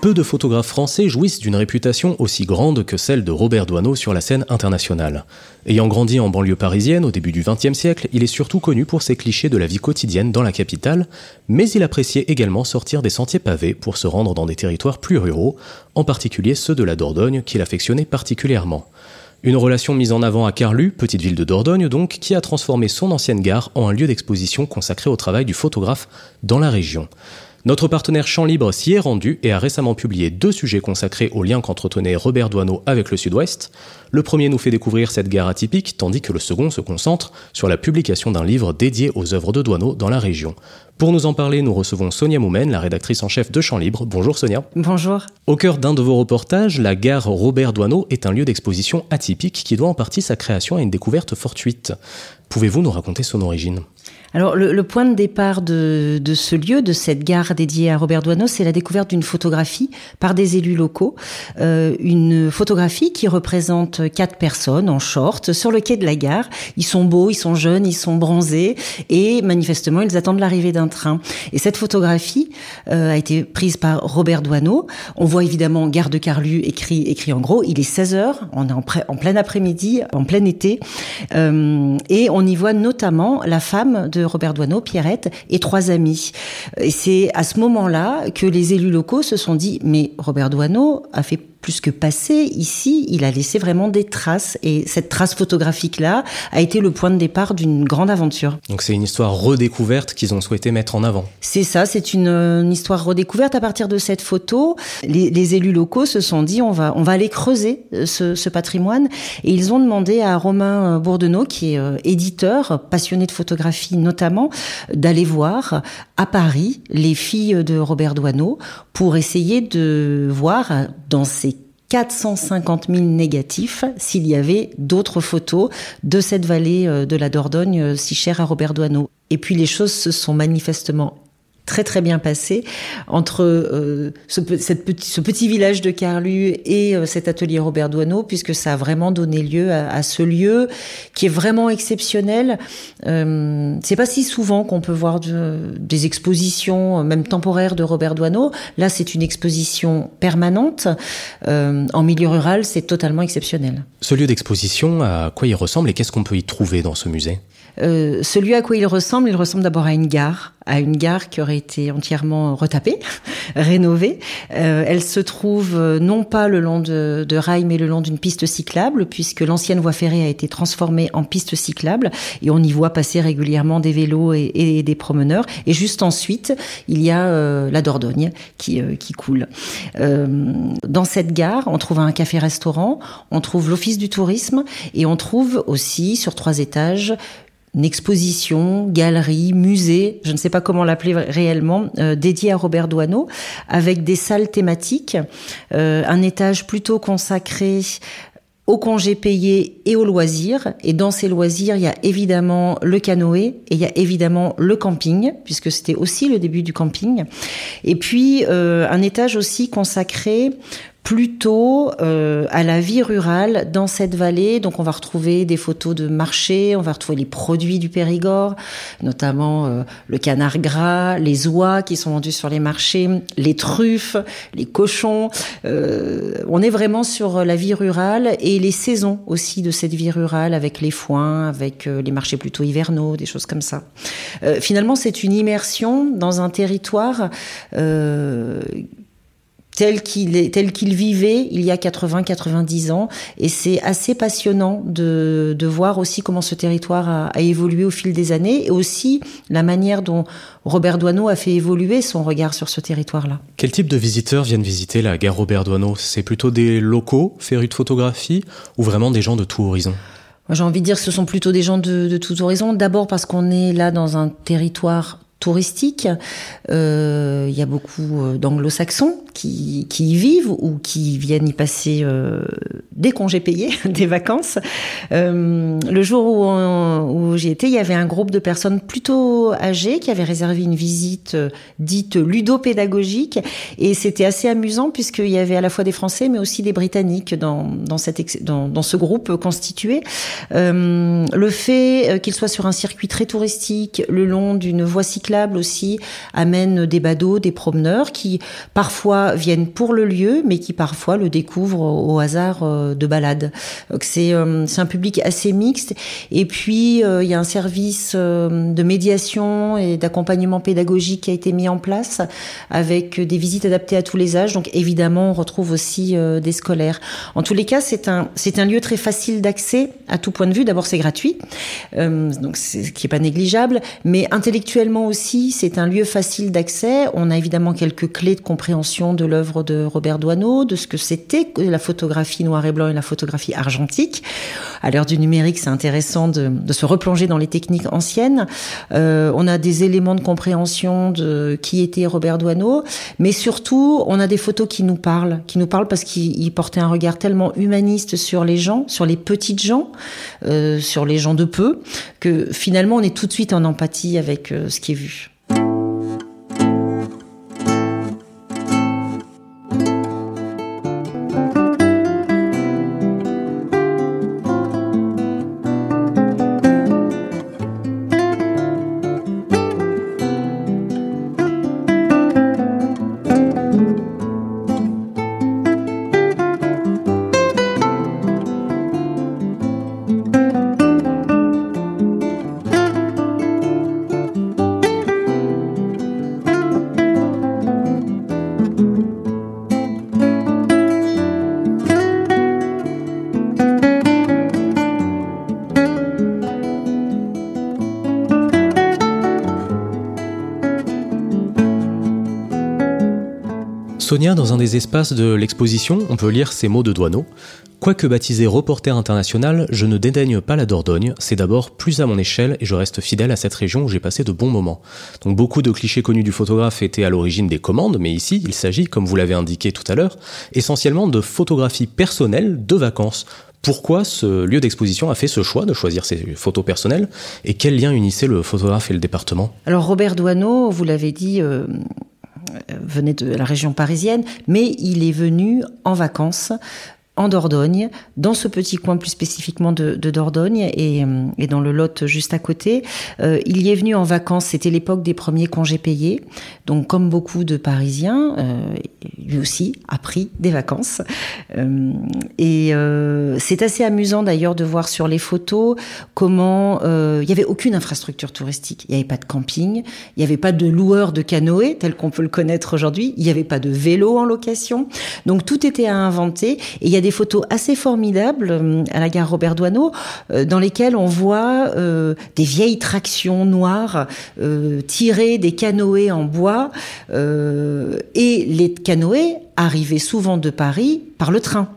Peu de photographes français jouissent d'une réputation aussi grande que celle de Robert Doisneau sur la scène internationale. Ayant grandi en banlieue parisienne au début du XXe siècle, il est surtout connu pour ses clichés de la vie quotidienne dans la capitale, mais il appréciait également sortir des sentiers pavés pour se rendre dans des territoires plus ruraux, en particulier ceux de la Dordogne qu'il affectionnait particulièrement. Une relation mise en avant à Carlu, petite ville de Dordogne donc, qui a transformé son ancienne gare en un lieu d'exposition consacré au travail du photographe dans la région. Notre partenaire Champ Libre s'y est rendu et a récemment publié deux sujets consacrés au lien qu'entretenait Robert Doisneau avec le Sud-Ouest. Le premier nous fait découvrir cette gare atypique, tandis que le second se concentre sur la publication d'un livre dédié aux œuvres de Doisneau dans la région. Pour nous en parler, nous recevons Sonia Moumen, la rédactrice en chef de Champ Libre. Bonjour Sonia. Bonjour. Au cœur d'un de vos reportages, la gare Robert Doisneau est un lieu d'exposition atypique qui doit en partie sa création à une découverte fortuite. Pouvez-vous nous raconter son origine? Alors le, le, point de départ de, de, ce lieu, de cette gare dédiée à Robert Doisneau, c'est la découverte d'une photographie par des élus locaux, euh, une photographie qui représente quatre personnes en short sur le quai de la gare. Ils sont beaux, ils sont jeunes, ils sont bronzés et manifestement ils attendent l'arrivée d'un train. Et cette photographie euh, a été prise par Robert Doisneau. On voit évidemment gare de Carlu écrit écrit en gros. Il est 16 heures, on est en, en plein après-midi, en plein été, euh, et on y voit notamment la femme de Robert Doisneau, Pierrette, et trois amis. C'est à ce moment-là que les élus locaux se sont dit, mais Robert Doisneau a fait plus que passé, ici, il a laissé vraiment des traces. Et cette trace photographique-là a été le point de départ d'une grande aventure. Donc c'est une histoire redécouverte qu'ils ont souhaité mettre en avant. C'est ça, c'est une, une, histoire redécouverte. À partir de cette photo, les, les, élus locaux se sont dit, on va, on va aller creuser ce, ce patrimoine. Et ils ont demandé à Romain Bourdenot, qui est euh, éditeur, passionné de photographie notamment, d'aller voir à Paris les filles de Robert Doisneau pour essayer de voir dans ces 450 000 négatifs s'il y avait d'autres photos de cette vallée de la Dordogne si chère à Robert Doisneau. Et puis les choses se sont manifestement très très bien passé entre euh, ce, petit, village de Carlu et euh, cet atelier Robert Doisneau, puisque ça a vraiment donné lieu à, ce lieu qui est vraiment exceptionnel. Euh, c'est pas si souvent qu'on peut voir de, des expositions, même temporaires, de Robert Doisneau. Là, c'est une exposition permanente. En milieu rural, c'est totalement exceptionnel. Ce lieu d'exposition, à quoi il ressemble et qu'est-ce qu'on peut y trouver dans ce musée? Euh, celui à quoi il ressemble, il ressemble d'abord à une gare, à une gare qui aurait été entièrement retapée, rénovée. Euh, elle se trouve non pas le long de, de rails, mais le long d'une piste cyclable, puisque l'ancienne voie ferrée a été transformée en piste cyclable, et on y voit passer régulièrement des vélos et, et des promeneurs. Et juste ensuite, il y a euh, la Dordogne qui, euh, qui coule. Euh, dans cette gare, on trouve un café-restaurant, on trouve l'office du tourisme, et on trouve aussi sur trois étages une exposition, galerie, musée, je ne sais pas comment l'appeler réellement, euh, dédiée à Robert Doisneau, avec des salles thématiques, euh, un étage plutôt consacré aux congés payés et aux loisirs. Et dans ces loisirs, il y a évidemment le canoë et il y a évidemment le camping, puisque c'était aussi le début du camping. Et puis euh, un étage aussi consacré plutôt euh, à la vie rurale dans cette vallée. Donc on va retrouver des photos de marché, on va retrouver les produits du Périgord, notamment euh, le canard gras, les oies qui sont vendus sur les marchés, les truffes, les cochons. Euh, on est vraiment sur la vie rurale et les saisons aussi de cette vie rurale avec les foins, avec euh, les marchés plutôt hivernaux, des choses comme ça. Euh, finalement, c'est une immersion dans un territoire tel qu'il tel qu'il vivait il y a 80, 90 ans. Et c'est assez passionnant de, de voir aussi comment ce territoire a, a, évolué au fil des années et aussi la manière dont Robert Doisneau a fait évoluer son regard sur ce territoire-là. Quel type de visiteurs viennent visiter la gare Robert Doisneau C'est plutôt des locaux férus de photographie ou vraiment des gens de tout horizon? J'ai envie de dire que ce sont plutôt des gens de, de tous horizons. D'abord parce qu'on est là dans un territoire touristique. Euh, il y a beaucoup euh, d'anglo-saxons qui, qui, y vivent ou qui viennent y passer euh, des congés payés, des vacances. Euh, le jour où, où j'y étais, il y avait un groupe de personnes plutôt âgées qui avaient réservé une visite euh, dite ludopédagogique et c'était assez amusant puisqu'il y avait à la fois des Français mais aussi des Britanniques dans, dans, cette, dans, dans ce groupe constitué. Euh, le fait qu'il soit sur un circuit très touristique, le long d'une voie cyclable aussi, amène des badauds, des promeneurs qui parfois viennent pour le lieu mais qui parfois le découvrent au hasard de balade. C'est euh, c'est un public assez mixte. Et puis euh, il y a un service de médiation et d'accompagnement pédagogique qui a été mis en place avec des visites adaptées à tous les âges. Donc évidemment on retrouve aussi des scolaires. En tous les cas c'est un un lieu très facile d'accès à tout point de vue. D'abord c'est gratuit, donc c'est qui est pas négligeable, mais intellectuellement aussi c'est un lieu facile d'accès. On a évidemment quelques clés de compréhension de l'œuvre de Robert Doisneau, de ce que c'était la photographie noire et blanc et la photographie argentique. À l'heure du numérique, c'est intéressant de, se replonger dans les techniques anciennes. Euh, on a des éléments de compréhension de qui était Robert Doisneau, mais surtout, on a des photos qui nous parlent, qui nous parlent parce qu'il portait un regard tellement humaniste sur les gens, sur les petites gens, euh, sur les gens de peu, que finalement, on est tout de suite en empathie avec euh, ce qui est vu. Sonia, dans un des espaces de l'exposition, on peut lire ces mots de Douaneau. Quoique baptisé reporter international, je ne dédaigne pas la Dordogne, c'est d'abord plus à mon échelle et je reste fidèle à cette région où j'ai passé de bons moments. Donc beaucoup de clichés connus du photographe étaient à l'origine des commandes, mais ici il s'agit, comme vous l'avez indiqué tout à l'heure, essentiellement de photographies personnelles de vacances. Pourquoi ce lieu d'exposition a fait ce choix de choisir ses photos personnelles et quel lien unissait le photographe et le département? Alors Robert Douaneau, vous l'avez dit, euh, venait de la région parisienne, mais il est venu en vacances en Dordogne, dans ce petit coin plus spécifiquement de, Dordogne et, et, dans le Lot juste à côté. Euh, il y est venu en vacances, c'était l'époque des premiers congés payés. Donc comme beaucoup de Parisiens, euh, lui aussi a pris des vacances. Euh, et euh, c'est assez amusant d'ailleurs de voir sur les photos comment euh, il n'y avait aucune infrastructure touristique. Il n'y avait pas de camping, il n'y avait pas de loueur de canoë tel qu'on peut le connaître aujourd'hui, il n'y avait pas de vélo en location. Donc tout était à inventer et il y a des photos assez formidables euh, à la gare Robert Doisneau euh, dans lesquelles on voit euh, des vieilles tractions noires tirer des canoës en bois et les canoës arrivaient souvent de Paris par le train.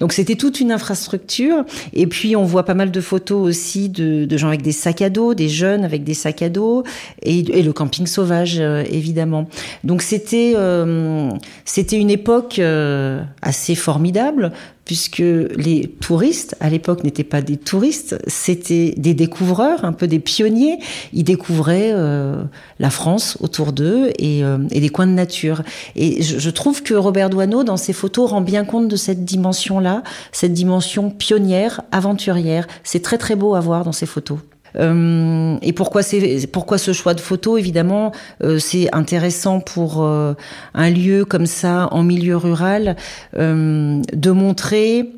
Donc c'était toute une infrastructure. Et puis on voit pas mal de photos aussi de, de gens avec des sacs à dos, des jeunes avec des sacs à dos, et, et le camping sauvage euh, évidemment. Donc c'était euh, c'était une époque euh, assez formidable puisque les touristes, à l'époque, n'étaient pas des touristes, c'était des découvreurs, un peu des pionniers. Ils découvraient euh, la France autour d'eux et, euh, et, des coins de nature. Et je, je, trouve que Robert Doisneau, dans ses photos, rend bien compte de cette dimension-là, cette dimension pionnière, aventurière. C'est très très beau à voir dans ses photos. Euh, et pourquoi pourquoi ce choix de photo évidemment euh, c'est intéressant pour euh, un lieu comme ça en milieu rural de montrer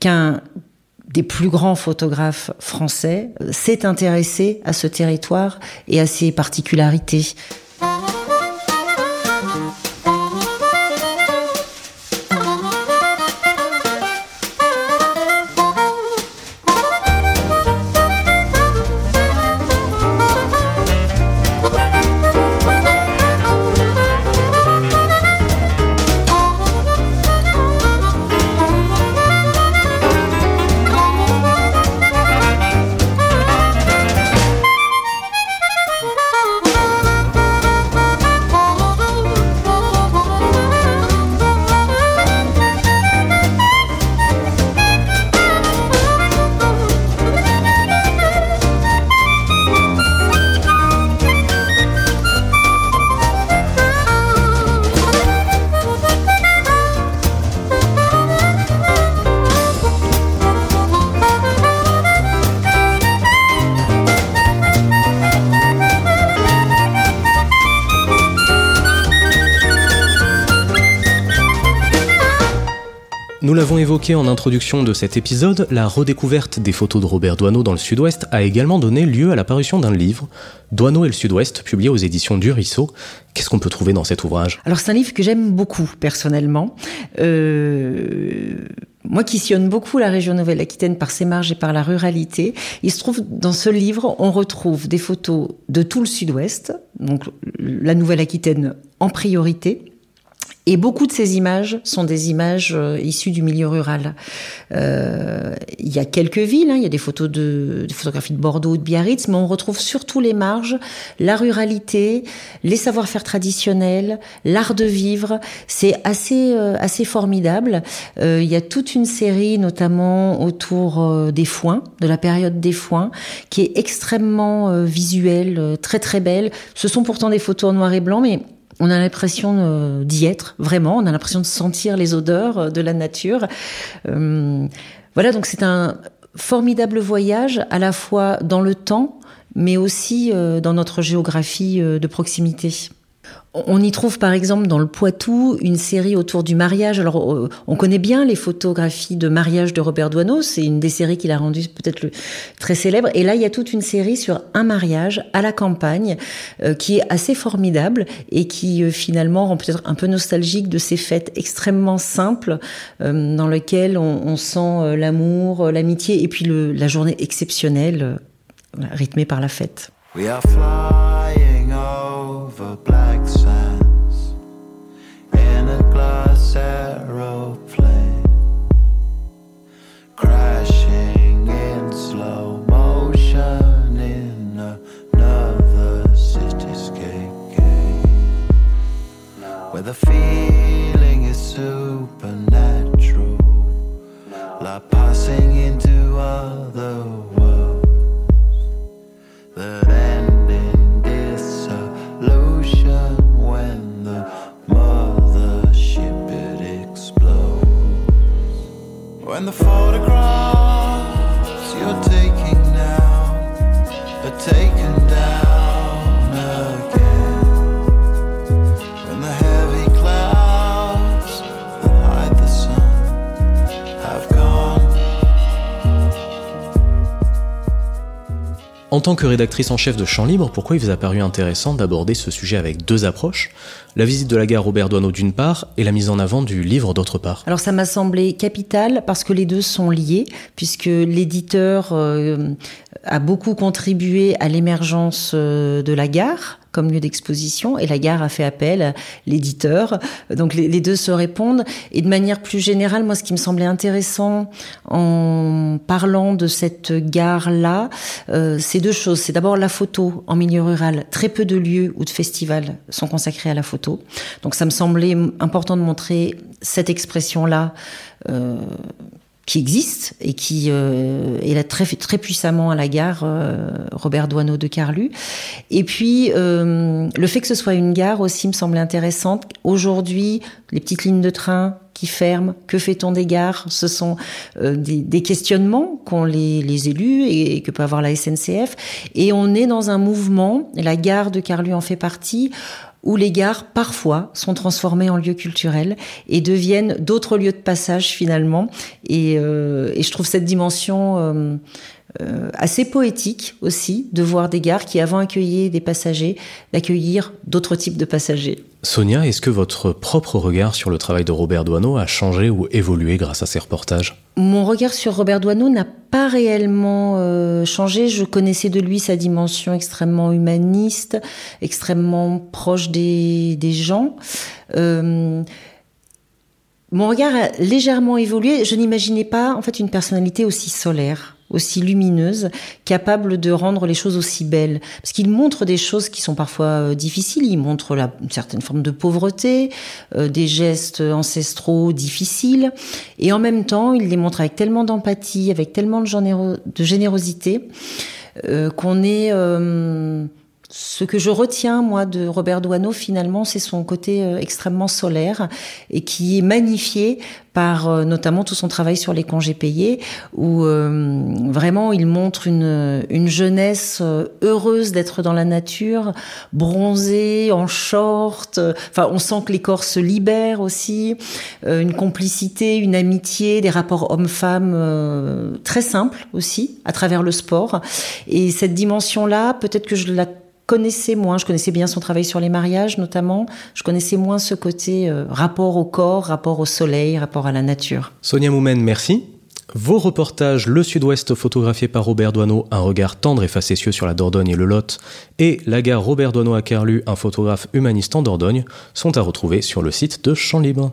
qu'un des plus grands photographes français s'est intéressé à ce territoire et à ses particularités. Nous l'avons évoqué en introduction de cet épisode, la redécouverte des photos de Robert Doisneau dans le Sud-Ouest a également donné lieu à l'apparition d'un livre, Doisneau et le Sud-Ouest, publié aux éditions du Ruisseau. Qu'est-ce qu'on peut trouver dans cet ouvrage? Alors c'est un livre que j'aime beaucoup personnellement. Euh, moi qui sillonne beaucoup la région Nouvelle-Aquitaine par ses marges et par la ruralité, il se trouve dans ce livre, on retrouve des photos de tout le Sud-Ouest, donc la Nouvelle-Aquitaine en priorité, et beaucoup de ces images sont des images euh, issues du milieu rural. Euh, il y a quelques villes, hein, il y a des photos de des photographies de Bordeaux, de Biarritz, mais on retrouve surtout les marges, la ruralité, les savoir-faire traditionnels, l'art de vivre. C'est assez euh, assez formidable. il y a toute une série, notamment autour des foins, de la période des foins, qui est extrêmement visuelle, très très belle. Ce sont pourtant des photos en noir et blanc, mais on a l'impression euh, d'y être vraiment, on a l'impression de sentir les odeurs euh, de la nature. Euh, voilà, donc c'est un formidable voyage à la fois dans le temps, mais aussi dans notre géographie de proximité. On y trouve par exemple dans le Poitou une série autour du mariage. Alors euh, on connaît bien les photographies de mariage de Robert Doisneau, c'est une des séries qu'il a rendues peut-être très célèbre. Et là il y a toute une série sur un mariage à la campagne euh, qui est assez formidable et qui euh, finalement rend peut-être un peu nostalgique de ces fêtes extrêmement simples dans lesquelles on, sent l'amour, l'amitié et puis la journée exceptionnelle rythmée par la fête. over When the photographs En tant que rédactrice en chef de Champ Libre, pourquoi il vous a paru intéressant d'aborder ce sujet avec deux approches? La visite de la gare Robert Doisneau d'une part et la mise en avant du livre d'autre part. Alors ça m'a semblé capital parce que les deux sont liés, puisque l'éditeur euh, a beaucoup contribué à l'émergence euh, de la gare comme lieu d'exposition et la gare a fait appel à l'éditeur. Donc les, deux se répondent. Et de manière plus générale, moi, ce qui me semblait intéressant en parlant de cette gare-là, euh, c'est deux choses. C'est d'abord la photo en milieu rural. Très peu de lieux ou de festivals sont consacrés à la photo. Donc ça me semblait important de montrer cette expression-là. Euh, qui existe et qui euh, est là très, très puissamment à la gare euh, Robert Doisneau de Carlu. Et puis, euh, le fait que ce soit une gare aussi me semblait intéressante. Aujourd'hui, les petites lignes de train qui ferment, que fait-on des gares? Ce sont euh, des, des, questionnements qu'ont les, les, élus et, que peut avoir la SNCF. Et on est dans un mouvement, la gare de Carlu en fait partie, où les gares, parfois, sont transformées en lieux culturels et deviennent d'autres lieux de passage finalement. Et, euh, et je trouve cette dimension euh, euh, assez poétique aussi de voir des gares qui, avant accueillaient des passagers, d'accueillir d'autres types de passagers. Sonia, est-ce que votre propre regard sur le travail de Robert Doisneau a changé ou évolué grâce à ces reportages? Mon regard sur Robert Doisneau n'a pas réellement euh, changé. Je connaissais de lui sa dimension extrêmement humaniste, extrêmement proche des, des gens. Euh, mon regard a légèrement évolué. Je n'imaginais pas en fait une personnalité aussi solaire aussi lumineuse, capable de rendre les choses aussi belles. Parce qu'il montre des choses qui sont parfois euh, difficiles. Il montre la, une certaine forme de pauvreté, euh, des gestes ancestraux difficiles, et en même temps, il les montre avec tellement d'empathie, avec tellement de, générosité, euh, qu'on est ce que je retiens, moi, de Robert Doisneau, finalement, c'est son côté euh, extrêmement solaire et qui est magnifié par euh, notamment tout son travail sur les congés payés, où euh, vraiment il montre une, une jeunesse heureuse d'être dans la nature, bronzée, en short. Enfin, on sent que les corps se libèrent aussi, une complicité, une amitié, des rapports hommes-femmes très simples aussi, à travers le sport. Et cette dimension-là, peut-être que je la connaissais moins, je connaissais bien son travail sur les mariages notamment, je connaissais moins ce côté euh, rapport au corps, rapport au soleil, rapport à la nature. Sonia Moumen, merci. Vos reportages Le Sud-Ouest photographié par Robert Doisneau, un regard tendre et facétieux sur la Dordogne et le Lot, et la gare Robert Doisneau à Kerlu, un photographe humaniste en Dordogne, sont à retrouver sur le site de Champ Libre.